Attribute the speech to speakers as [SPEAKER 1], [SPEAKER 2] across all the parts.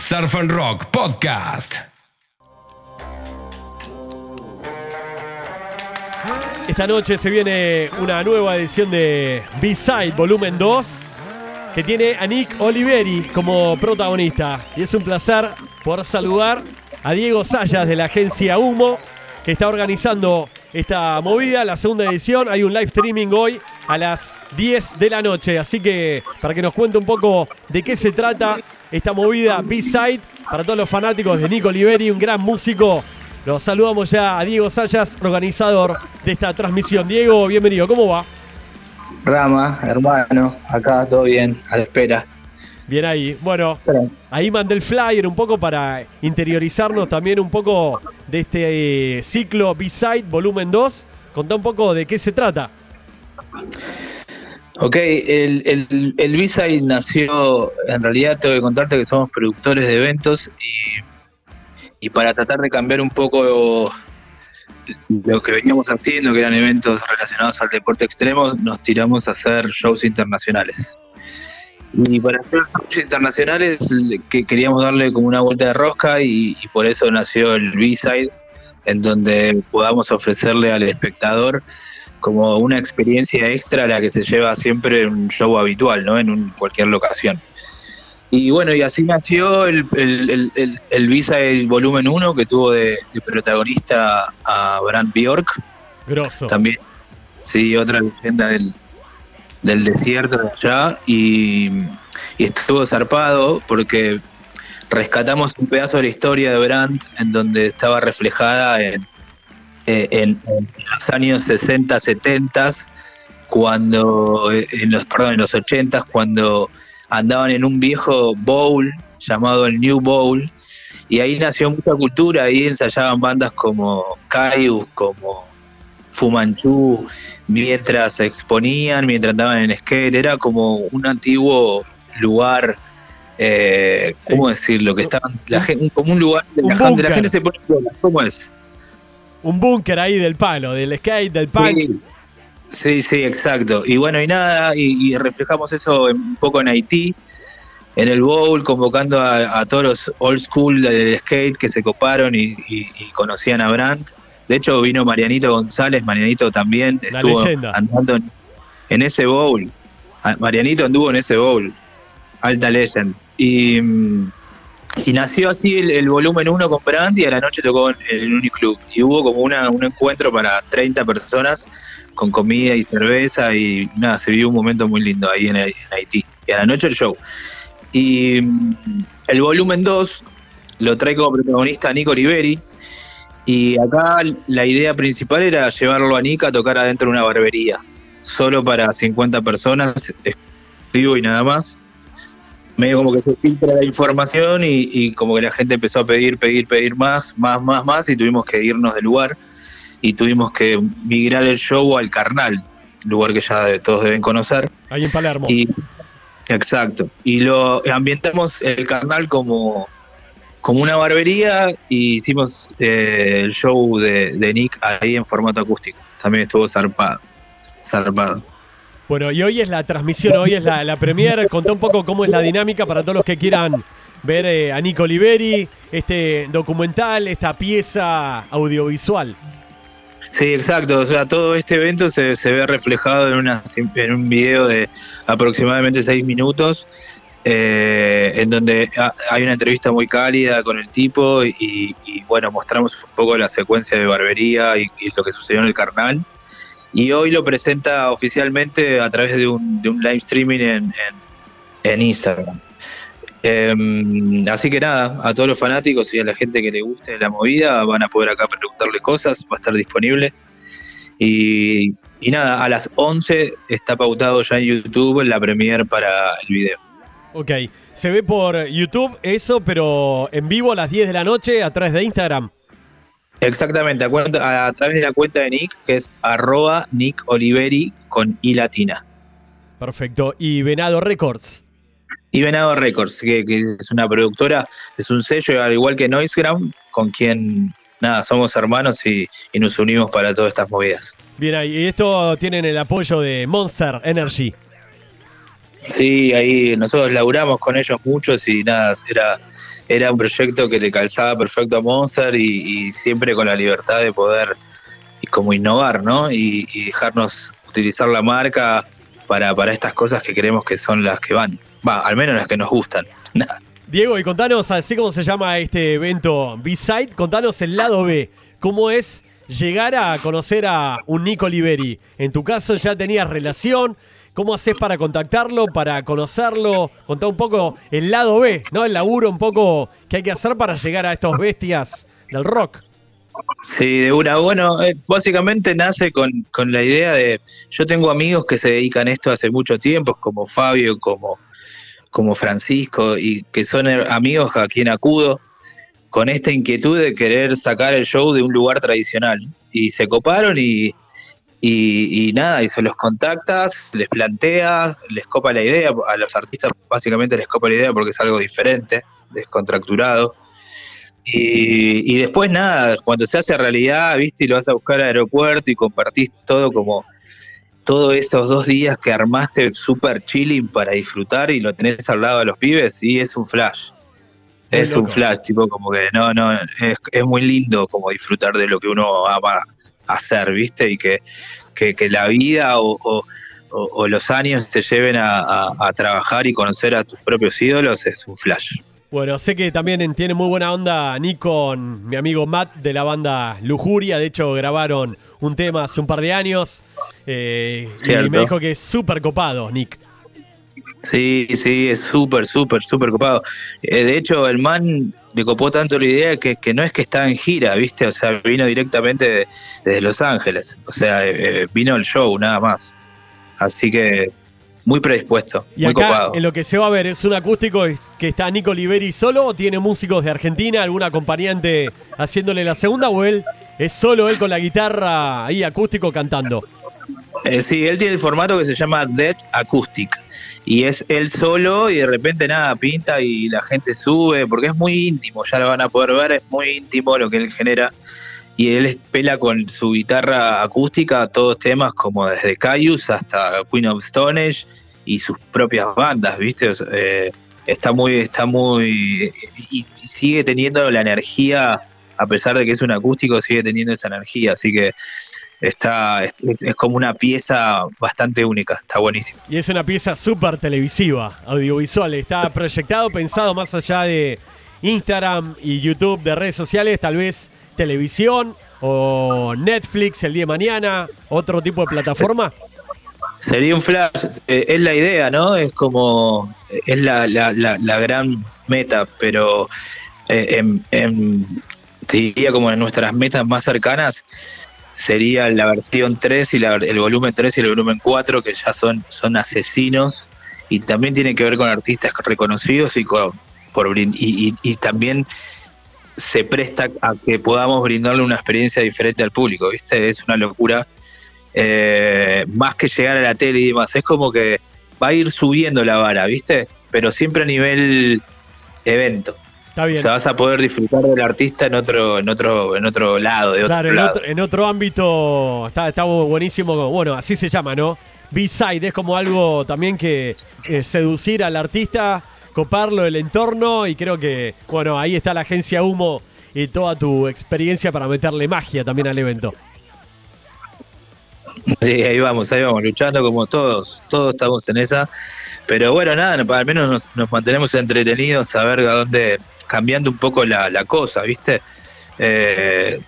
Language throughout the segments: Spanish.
[SPEAKER 1] Surf and Rock Podcast.
[SPEAKER 2] Esta noche se viene una nueva edición de B-Side Volumen 2 que tiene a Nick Oliveri como protagonista. Y es un placer poder saludar a Diego Sayas de la agencia Humo que está organizando esta movida, la segunda edición. Hay un live streaming hoy a las 10 de la noche. Así que para que nos cuente un poco de qué se trata esta movida B-Side para todos los fanáticos de Nico Oliveri, un gran músico. Los saludamos ya a Diego Sayas, organizador de esta transmisión. Diego, bienvenido, ¿cómo va?
[SPEAKER 3] Rama, hermano, acá todo bien, a la espera.
[SPEAKER 2] Bien ahí. Bueno, ahí mandé el flyer un poco para interiorizarnos también un poco de este eh, ciclo B-Side Volumen 2. Contá un poco de qué se trata.
[SPEAKER 3] Ok, el, el, el B-Side nació, en realidad tengo que contarte que somos productores de eventos y, y para tratar de cambiar un poco lo que veníamos haciendo, que eran eventos relacionados al deporte extremo, nos tiramos a hacer shows internacionales. Y para hacer shows internacionales que queríamos darle como una vuelta de rosca y, y por eso nació el B-Side, en donde podamos ofrecerle al espectador como una experiencia extra a la que se lleva siempre en un show habitual, ¿no? En un, cualquier locación. Y bueno, y así nació el, el, el, el Visa volumen 1 que tuvo de, de, protagonista a Brand Bjork.
[SPEAKER 2] Grosso.
[SPEAKER 3] También, sí, otra leyenda del, del desierto de allá. Y, y estuvo zarpado porque rescatamos un pedazo de la historia de Brand en donde estaba reflejada en, en, en los años 60, 70, cuando, en los, perdón, en los 80, cuando andaban en un viejo bowl llamado el New Bowl, y ahí nació mucha cultura, ahí ensayaban bandas como Caius, como Fumanchu, mientras se exponían, mientras andaban en skate, era como un antiguo lugar, eh, sí. ¿cómo decirlo? Que estaban, la gente, como un lugar
[SPEAKER 2] un
[SPEAKER 3] la, gente, la gente se pone ¿cómo es?
[SPEAKER 2] Un búnker ahí del palo, del skate, del punk.
[SPEAKER 3] Sí. Sí, sí, exacto. Y bueno, y nada, y, y, reflejamos eso un poco en Haití, en el Bowl, convocando a, a todos los old school del skate que se coparon y, y, y, conocían a Brandt. De hecho, vino Marianito González, Marianito también
[SPEAKER 2] La
[SPEAKER 3] estuvo
[SPEAKER 2] leyenda.
[SPEAKER 3] andando en, en, ese Bowl. Marianito anduvo en ese Bowl, alta legend. Y, y nació así el, volumen 1 con Brandt y a la noche tocó en el Uniclub. Y hubo como una, un encuentro para 30 personas con comida y cerveza y nada, se vivió un momento muy lindo ahí en, Haití. Y a la noche el show. Y mm, el volumen 2 lo trae como protagonista Nico Oliveri. Y acá la idea principal era llevarlo a Nick a tocar adentro de una barbería. Solo para 50 personas, vivo y nada más. Medio como que se filtra la información y, y como que la gente empezó a pedir, pedir, pedir más, más, más, más y tuvimos que irnos del lugar y tuvimos que migrar el show al Carnal, lugar que ya todos deben conocer.
[SPEAKER 2] Ahí en Palermo.
[SPEAKER 3] Y, exacto. Y lo ambientamos el Carnal como, como una barbería y hicimos eh, el show de, de, Nick ahí en formato acústico. También estuvo zarpado. Zarpado.
[SPEAKER 2] Bueno, y hoy es la transmisión, hoy es la, la premier. Contá un poco cómo es la dinámica para todos los que quieran ver eh, a Nico Oliveri, este documental, esta pieza audiovisual.
[SPEAKER 3] Sí, exacto. O sea, todo este evento se, se ve reflejado en, una, en, un video de aproximadamente seis minutos, eh, en donde hay una entrevista muy cálida con el tipo y, bueno, mostramos un poco la secuencia de barbería y, lo que sucedió en el carnal. Y hoy lo presenta oficialmente a través de un, live streaming en, Instagram. Eh, así que nada, a todos los fanáticos y a la gente que le guste la movida van a poder acá preguntarle cosas, va a estar disponible. Y, y nada, a las 11 está pautado ya en YouTube la premier para el video.
[SPEAKER 2] Ok, se ve por YouTube eso, pero en vivo a las 10 de la noche a través de Instagram.
[SPEAKER 3] Exactamente, a, cuenta, a través de la cuenta de Nick, que es arroba Nick Oliveri con I latina.
[SPEAKER 2] Perfecto, y Venado Records
[SPEAKER 3] y Venado Records, que, que, es una productora, es un sello al igual que Noisegram, con quien nada, somos hermanos y, y, nos unimos para todas estas movidas.
[SPEAKER 2] Bien, y esto tienen el apoyo de Monster Energy.
[SPEAKER 3] Sí, ahí nosotros laburamos con ellos muchos y nada, era, era un proyecto que le calzaba perfecto a Monster y, siempre con la libertad de poder como innovar, ¿no? Y, y dejarnos utilizar la marca para, para estas cosas que creemos que son las que van. Va, al menos las que nos gustan.
[SPEAKER 2] Diego, y contanos, así como se llama este evento B-Side, contanos el lado B. ¿Cómo es llegar a conocer a un Nico Liberi? En tu caso ya tenías relación. ¿Cómo haces para contactarlo, para conocerlo? Contá un poco el lado B, ¿no? El laburo un poco que hay que hacer para llegar a estos bestias del rock.
[SPEAKER 3] Sí, de una. Bueno, eh, básicamente nace con, con, la idea de. Yo tengo amigos que se dedican a esto hace mucho tiempo, como Fabio, como, como Francisco, y que son amigos a quien acudo con esta inquietud de querer sacar el show de un lugar tradicional. Y se coparon y, y, y, nada, y se los contactas, les planteas, les copa la idea. A los artistas básicamente les copa la idea porque es algo diferente, descontracturado. Y, y, después nada, cuando se hace realidad, viste, y lo vas a buscar al aeropuerto y compartís todo como todos esos dos días que armaste super chilling para disfrutar y lo tenés al lado de los pibes, y es un flash. Muy es loco. un flash, tipo como que no, no, es, es, muy lindo como disfrutar de lo que uno ama hacer, viste, y que, que, que la vida o, o, o, los años te lleven a, a, a trabajar y conocer a tus propios ídolos, es un flash.
[SPEAKER 2] Bueno, sé que también tiene muy buena onda Nick con mi amigo Matt de la banda Lujuria. De hecho, grabaron un tema hace un par de años. Eh, y me dijo que es súper copado, Nick.
[SPEAKER 3] Sí, sí, es súper, súper, súper copado. Eh, de hecho, el man le copó tanto la idea que, que, no es que estaba en gira, ¿viste? O sea, vino directamente de, desde Los Ángeles. O sea, eh, vino el show, nada más. Así que muy predispuesto,
[SPEAKER 2] y
[SPEAKER 3] muy
[SPEAKER 2] acá,
[SPEAKER 3] copado.
[SPEAKER 2] En lo que se va a ver, ¿es un acústico que está Nico Liberi solo o tiene músicos de Argentina, algún acompañante haciéndole la segunda o él es solo él con la guitarra ahí acústico cantando?
[SPEAKER 3] Eh, sí, él tiene el formato que se llama Dead Acoustic y es él solo y de repente nada, pinta y la gente sube porque es muy íntimo, ya lo van a poder ver, es muy íntimo lo que él genera y él pela con su guitarra acústica todos temas como desde Caius hasta Queen of Stone Age y sus propias bandas, ¿viste? Eh, está muy, está muy. Y, sigue teniendo la energía, a pesar de que es un acústico, sigue teniendo esa energía, así que está es, es como una pieza bastante única, está buenísimo.
[SPEAKER 2] Y es una pieza súper televisiva, audiovisual, está proyectado, pensado más allá de Instagram y YouTube, de redes sociales, tal vez televisión o Netflix el día de mañana, otro tipo de plataforma?
[SPEAKER 3] Sería un flash, eh, es la idea, ¿no? Es como, es la, la, la, la gran meta, pero eh, en, en, diría como en nuestras metas más cercanas sería la versión 3 y la, el volumen 3 y el volumen 4, que ya son, son asesinos y también tiene que ver con artistas reconocidos y, por, y también se presta a que podamos brindarle una experiencia diferente al público, ¿viste? Es una locura. Eh, más que llegar a la tele y demás, es como que va a ir subiendo la vara, ¿viste? Pero siempre a nivel evento.
[SPEAKER 2] Está bien.
[SPEAKER 3] O sea, vas a poder disfrutar del artista en otro, en otro, en otro lado, de otro
[SPEAKER 2] claro,
[SPEAKER 3] lado.
[SPEAKER 2] En otro, en otro ámbito está, está buenísimo. Bueno, así se llama, ¿no? B-side es como algo también que eh, seducir al artista coparlo el entorno y creo que, bueno, ahí está la agencia Humo y toda tu experiencia para meterle magia también al evento.
[SPEAKER 3] Sí, ahí vamos, ahí vamos, luchando como todos, todos estamos en esa. Pero bueno, nada, al menos nos, nos mantenemos entretenidos a ver a dónde, cambiando un poco la, la cosa, ¿viste? Eh,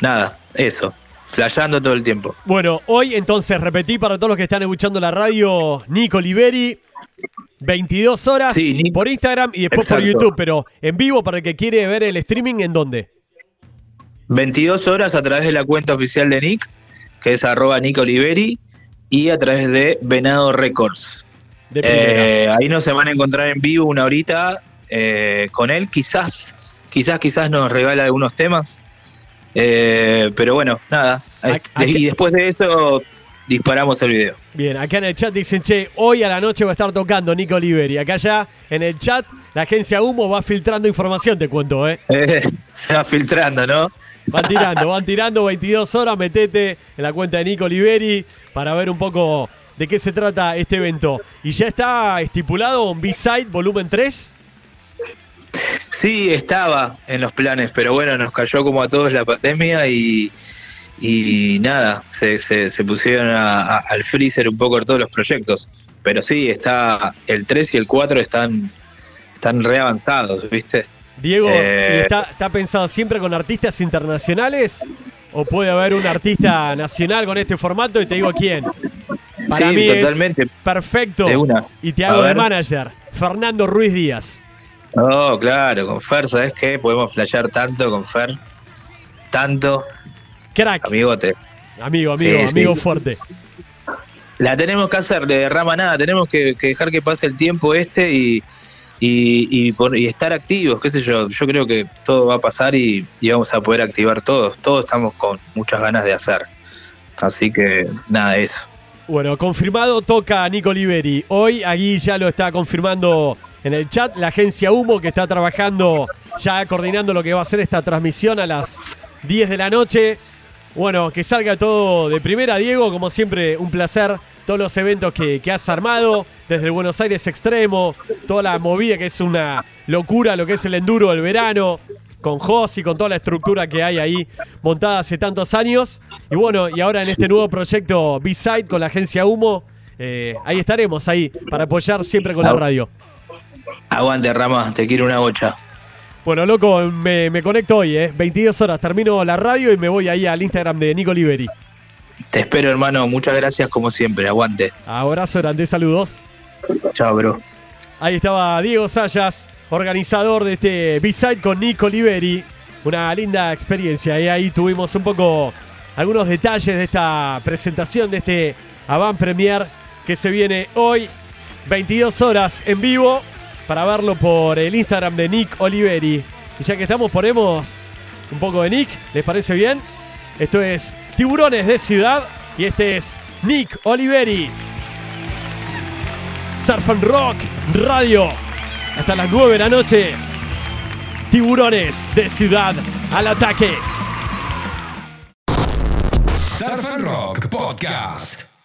[SPEAKER 3] nada, eso, flasheando todo el tiempo.
[SPEAKER 2] Bueno, hoy entonces repetí para todos los que están escuchando la radio, Nico Liberi, 22 horas
[SPEAKER 3] sí,
[SPEAKER 2] por Instagram y después exacto. por YouTube, pero en vivo para el que quiere ver el streaming, ¿en dónde?
[SPEAKER 3] 22 horas a través de la cuenta oficial de Nick, que es arroba Nick Oliveri, y a través de Venado Records. De eh, ahí nos se van a encontrar en vivo una horita eh, con él, quizás, quizás, quizás nos regala algunos temas. Eh, pero bueno, nada. Y después de eso disparamos el video.
[SPEAKER 2] Bien, acá en el chat dicen, che, hoy a la noche va a estar tocando Nico Oliveri. Acá ya en el chat la agencia Humo va filtrando información, te cuento, ¿eh?
[SPEAKER 3] eh se va filtrando, ¿no?
[SPEAKER 2] Van tirando, van tirando 22 horas, metete en la cuenta de Nico Oliveri para ver un poco de qué se trata este evento. ¿Y ya está estipulado un B-Side volumen 3?
[SPEAKER 3] Sí, estaba en los planes, pero bueno, nos cayó como a todos la pandemia y, y nada, se, se, se pusieron a- a- al freezer un poco todos los proyectos. Pero sí, está el 3 y el 4 están, están re avanzados, ¿viste?
[SPEAKER 2] Diego,
[SPEAKER 3] Eh.
[SPEAKER 2] ¿y está, está pensado siempre con artistas internacionales? ¿O puede haber un artista nacional con este formato? Y te digo quién. Para
[SPEAKER 3] sí,
[SPEAKER 2] mí es
[SPEAKER 3] totalmente.
[SPEAKER 2] perfecto.
[SPEAKER 3] De una.
[SPEAKER 2] Y te hago de manager. Fernando Ruiz Díaz.
[SPEAKER 3] No, claro, con Fer, ¿sabes qué? Podemos flashear tanto con Fer. Tanto,
[SPEAKER 2] Crack.
[SPEAKER 3] amigote.
[SPEAKER 2] Amigo, amigo,
[SPEAKER 3] Sí, sí.
[SPEAKER 2] amigo fuerte.
[SPEAKER 3] La tenemos que hacer, le derrama nada, tenemos que, que dejar que pase el tiempo este y, y, y por- y estar activos, qué sé yo. Yo creo que todo va a pasar y, y vamos a poder activar todos. Todos estamos con muchas ganas de hacer. Así que nada, eso.
[SPEAKER 2] Bueno, confirmado toca Nico Oliveri. Hoy aquí ya lo está confirmando en el chat la agencia Humo que está trabajando ya coordinando lo que va a ser esta transmisión a las 10 de la noche. Bueno, que salga todo de primera, Diego. Como siempre, un placer. Todos los eventos que, que has armado, desde el Buenos Aires Extremo, toda la movida que es una locura, lo que es el enduro del verano, con Jos y con toda la estructura que hay ahí montada hace tantos años. Y bueno, y ahora en este nuevo proyecto B-Side con la agencia Humo, eh, ahí estaremos, ahí, para apoyar siempre con la radio.
[SPEAKER 3] Aguante, Rama, te quiero una bocha.
[SPEAKER 2] Bueno, loco, me, me conecto hoy, ¿eh? 22 horas, termino la radio y me voy ahí al Instagram de Nico Oliveri.
[SPEAKER 3] Te espero, hermano. Muchas gracias como siempre. Aguante.
[SPEAKER 2] Abrazo grande, saludos.
[SPEAKER 3] Chao, bro.
[SPEAKER 2] Ahí estaba Diego Sayas, organizador de este B-Side con Nico Oliveri. Una linda experiencia. Y ahí tuvimos un poco algunos detalles de esta presentación, de este Avant Premier que se viene hoy, 22 horas en vivo, para verlo por el Instagram de Nick Oliveri. Y ya que estamos, ponemos un poco de Nick. ¿Les parece bien? Esto es Tiburones de Ciudad y este es Nick Oliveri. Surf and Rock Radio. Hasta las 9 de la noche. Tiburones de Ciudad al ataque.
[SPEAKER 1] Surf and Rock Podcast.